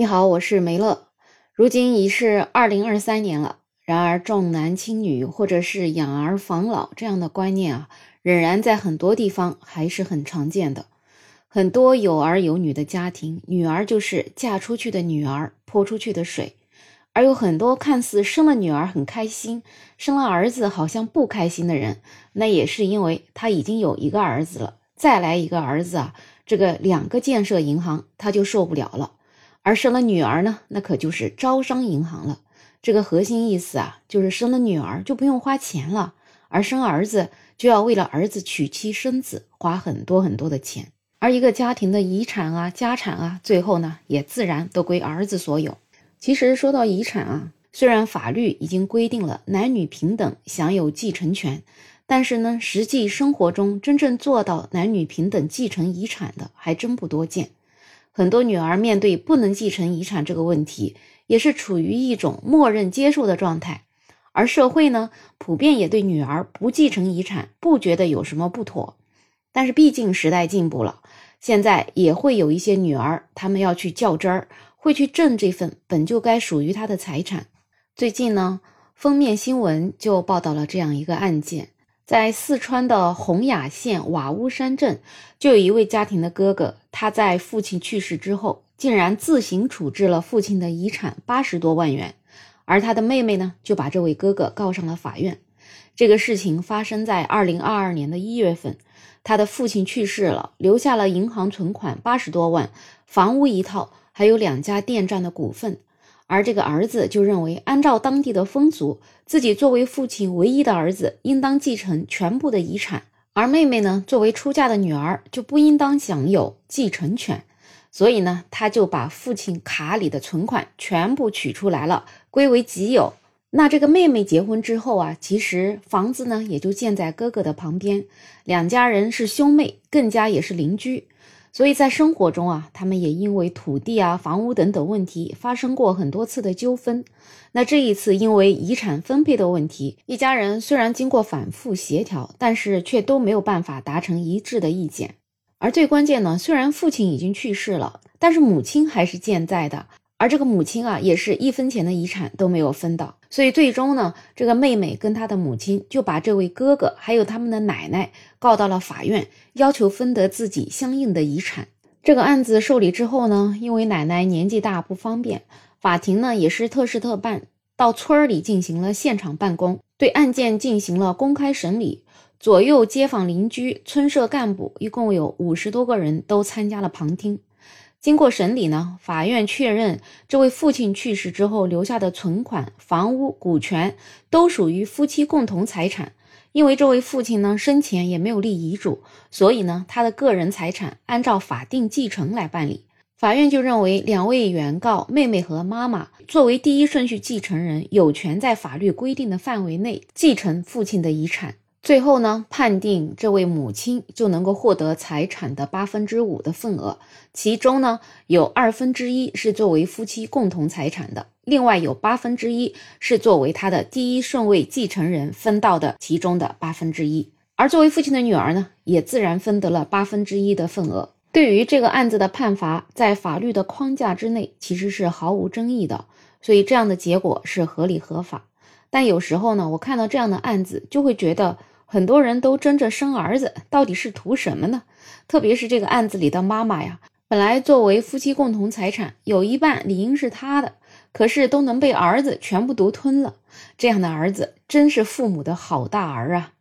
你好，我是梅乐。如今已是二零二三年了，然而重男轻女或者是养儿防老这样的观念啊，仍然在很多地方还是很常见的。很多有儿有女的家庭，女儿就是嫁出去的女儿，泼出去的水；而有很多看似生了女儿很开心，生了儿子好像不开心的人，那也是因为他已经有一个儿子了，再来一个儿子啊，这个两个建设银行他就受不了了。而生了女儿呢，那可就是招商银行了。这个核心意思啊，就是生了女儿就不用花钱了，而生儿子就要为了儿子娶妻生子，花很多很多的钱。而一个家庭的遗产啊、家产啊，最后呢也自然都归儿子所有。其实说到遗产啊，虽然法律已经规定了男女平等享有继承权，但是呢，实际生活中真正做到男女平等继承遗产的还真不多见。很多女儿面对不能继承遗产这个问题，也是处于一种默认接受的状态，而社会呢，普遍也对女儿不继承遗产不觉得有什么不妥。但是毕竟时代进步了，现在也会有一些女儿，她们要去较真儿，会去挣这份本就该属于她的财产。最近呢，封面新闻就报道了这样一个案件。在四川的洪雅县瓦屋山镇，就有一位家庭的哥哥，他在父亲去世之后，竟然自行处置了父亲的遗产八十多万元，而他的妹妹呢，就把这位哥哥告上了法院。这个事情发生在二零二二年的一月份，他的父亲去世了，留下了银行存款八十多万，房屋一套，还有两家电站的股份。而这个儿子就认为，按照当地的风俗，自己作为父亲唯一的儿子，应当继承全部的遗产；而妹妹呢，作为出嫁的女儿，就不应当享有继承权。所以呢，他就把父亲卡里的存款全部取出来了，归为己有。那这个妹妹结婚之后啊，其实房子呢也就建在哥哥的旁边，两家人是兄妹，更加也是邻居。所以在生活中啊，他们也因为土地啊、房屋等等问题发生过很多次的纠纷。那这一次因为遗产分配的问题，一家人虽然经过反复协调，但是却都没有办法达成一致的意见。而最关键呢，虽然父亲已经去世了，但是母亲还是健在的。而这个母亲啊，也是一分钱的遗产都没有分到，所以最终呢，这个妹妹跟她的母亲就把这位哥哥还有他们的奶奶告到了法院，要求分得自己相应的遗产。这个案子受理之后呢，因为奶奶年纪大不方便，法庭呢也是特事特办，到村里进行了现场办公，对案件进行了公开审理，左右街坊邻居、村社干部一共有五十多个人都参加了旁听。经过审理呢，法院确认这位父亲去世之后留下的存款、房屋、股权都属于夫妻共同财产。因为这位父亲呢生前也没有立遗嘱，所以呢他的个人财产按照法定继承来办理。法院就认为两位原告妹妹和妈妈作为第一顺序继承人，有权在法律规定的范围内继承父亲的遗产。最后呢，判定这位母亲就能够获得财产的八分之五的份额，其中呢有二分之一是作为夫妻共同财产的，另外有八分之一是作为他的第一顺位继承人分到的其中的八分之一。而作为父亲的女儿呢，也自然分得了八分之一的份额。对于这个案子的判罚，在法律的框架之内其实是毫无争议的，所以这样的结果是合理合法。但有时候呢，我看到这样的案子就会觉得。很多人都争着生儿子，到底是图什么呢？特别是这个案子里的妈妈呀，本来作为夫妻共同财产，有一半理应是他的，可是都能被儿子全部独吞了。这样的儿子真是父母的好大儿啊！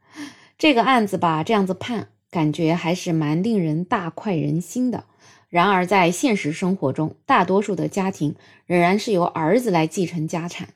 这个案子吧，这样子判，感觉还是蛮令人大快人心的。然而在现实生活中，大多数的家庭仍然是由儿子来继承家产。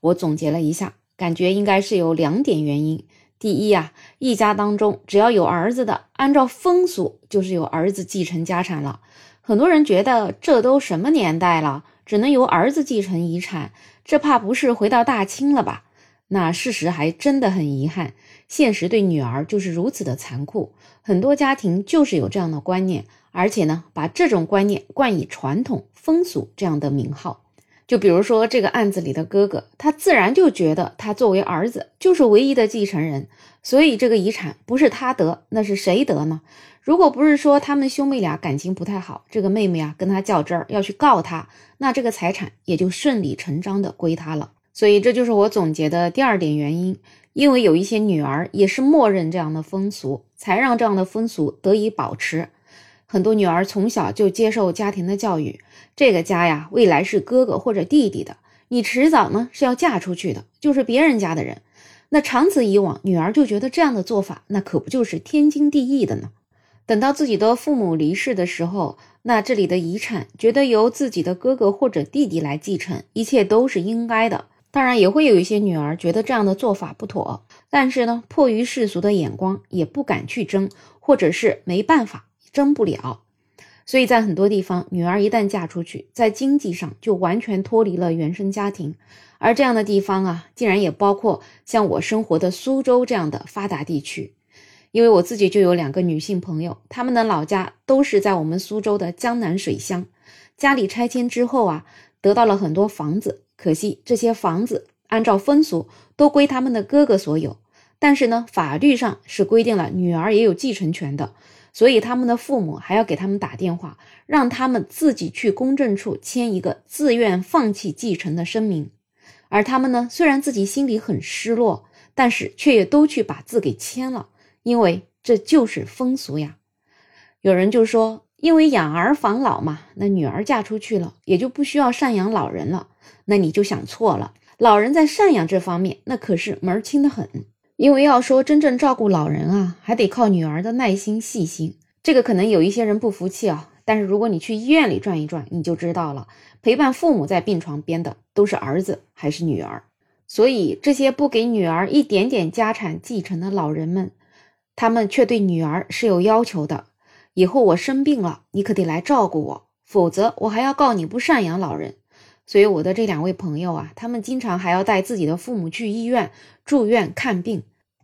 我总结了一下，感觉应该是有两点原因。第一呀，一家当中只要有儿子的，按照风俗就是由儿子继承家产了。很多人觉得这都什么年代了，只能由儿子继承遗产，这怕不是回到大清了吧？那事实还真的很遗憾，现实对女儿就是如此的残酷。很多家庭就是有这样的观念，而且呢，把这种观念冠以传统风俗这样的名号。就比如说这个案子里的哥哥，他自然就觉得他作为儿子就是唯一的继承人，所以这个遗产不是他得，那是谁得呢？如果不是说他们兄妹俩感情不太好，这个妹妹啊跟他较真儿要去告他，那这个财产也就顺理成章的归他了。所以这就是我总结的第二点原因，因为有一些女儿也是默认这样的风俗，才让这样的风俗得以保持。很多女儿从小就接受家庭的教育，这个家呀，未来是哥哥或者弟弟的，你迟早呢是要嫁出去的，就是别人家的人。那长此以往，女儿就觉得这样的做法，那可不就是天经地义的呢？等到自己的父母离世的时候，那这里的遗产觉得由自己的哥哥或者弟弟来继承，一切都是应该的。当然，也会有一些女儿觉得这样的做法不妥，但是呢，迫于世俗的眼光，也不敢去争，或者是没办法。争不了，所以在很多地方，女儿一旦嫁出去，在经济上就完全脱离了原生家庭。而这样的地方啊，竟然也包括像我生活的苏州这样的发达地区。因为我自己就有两个女性朋友，她们的老家都是在我们苏州的江南水乡。家里拆迁之后啊，得到了很多房子，可惜这些房子按照风俗都归他们的哥哥所有。但是呢，法律上是规定了女儿也有继承权的。所以他们的父母还要给他们打电话，让他们自己去公证处签一个自愿放弃继承的声明。而他们呢，虽然自己心里很失落，但是却也都去把字给签了，因为这就是风俗呀。有人就说，因为养儿防老嘛，那女儿嫁出去了，也就不需要赡养老人了。那你就想错了，老人在赡养这方面，那可是门儿清的很。因为要说真正照顾老人啊，还得靠女儿的耐心细心。这个可能有一些人不服气啊，但是如果你去医院里转一转，你就知道了。陪伴父母在病床边的都是儿子还是女儿？所以这些不给女儿一点点家产继承的老人们，他们却对女儿是有要求的。以后我生病了，你可得来照顾我，否则我还要告你不赡养老人。所以我的这两位朋友啊，他们经常还要带自己的父母去医院住院看病。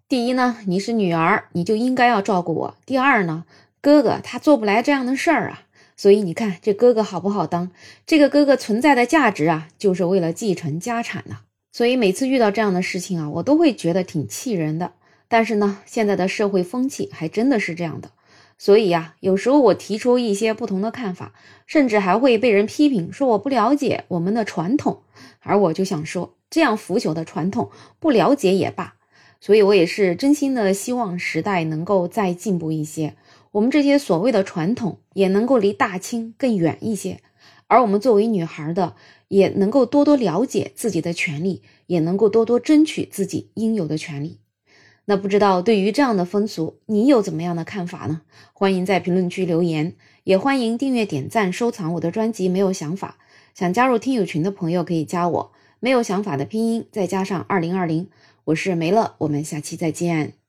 第一呢，你是女儿，你就应该要照顾我。第二呢，哥哥他做不来这样的事儿啊。所以你看这哥哥好不好当？这个哥哥存在的价值啊，就是为了继承家产呐。所以每次遇到这样的事情啊，我都会觉得挺气人的。但是呢，现在的社会风气还真的是这样的。所以呀，有时候我提出一些不同的看法，甚至还会被人批评说我不了解我们的传统。而我就想说，这样腐朽的传统，不了解也罢。所以我也是真心的希望时代能够再进步一些，我们这些所谓的传统也能够离大清更远一些。而我们作为女孩的，也能够多多了解自己的权利，也能够多多争取自己应有的权利。那不知道对于这样的风俗，你有怎么样的看法呢？欢迎在评论区留言，也欢迎订阅、点赞、收藏我的专辑。没有想法，想加入听友群的朋友可以加我。没有想法的拼音再加上二零二零，我是梅乐，我们下期再见。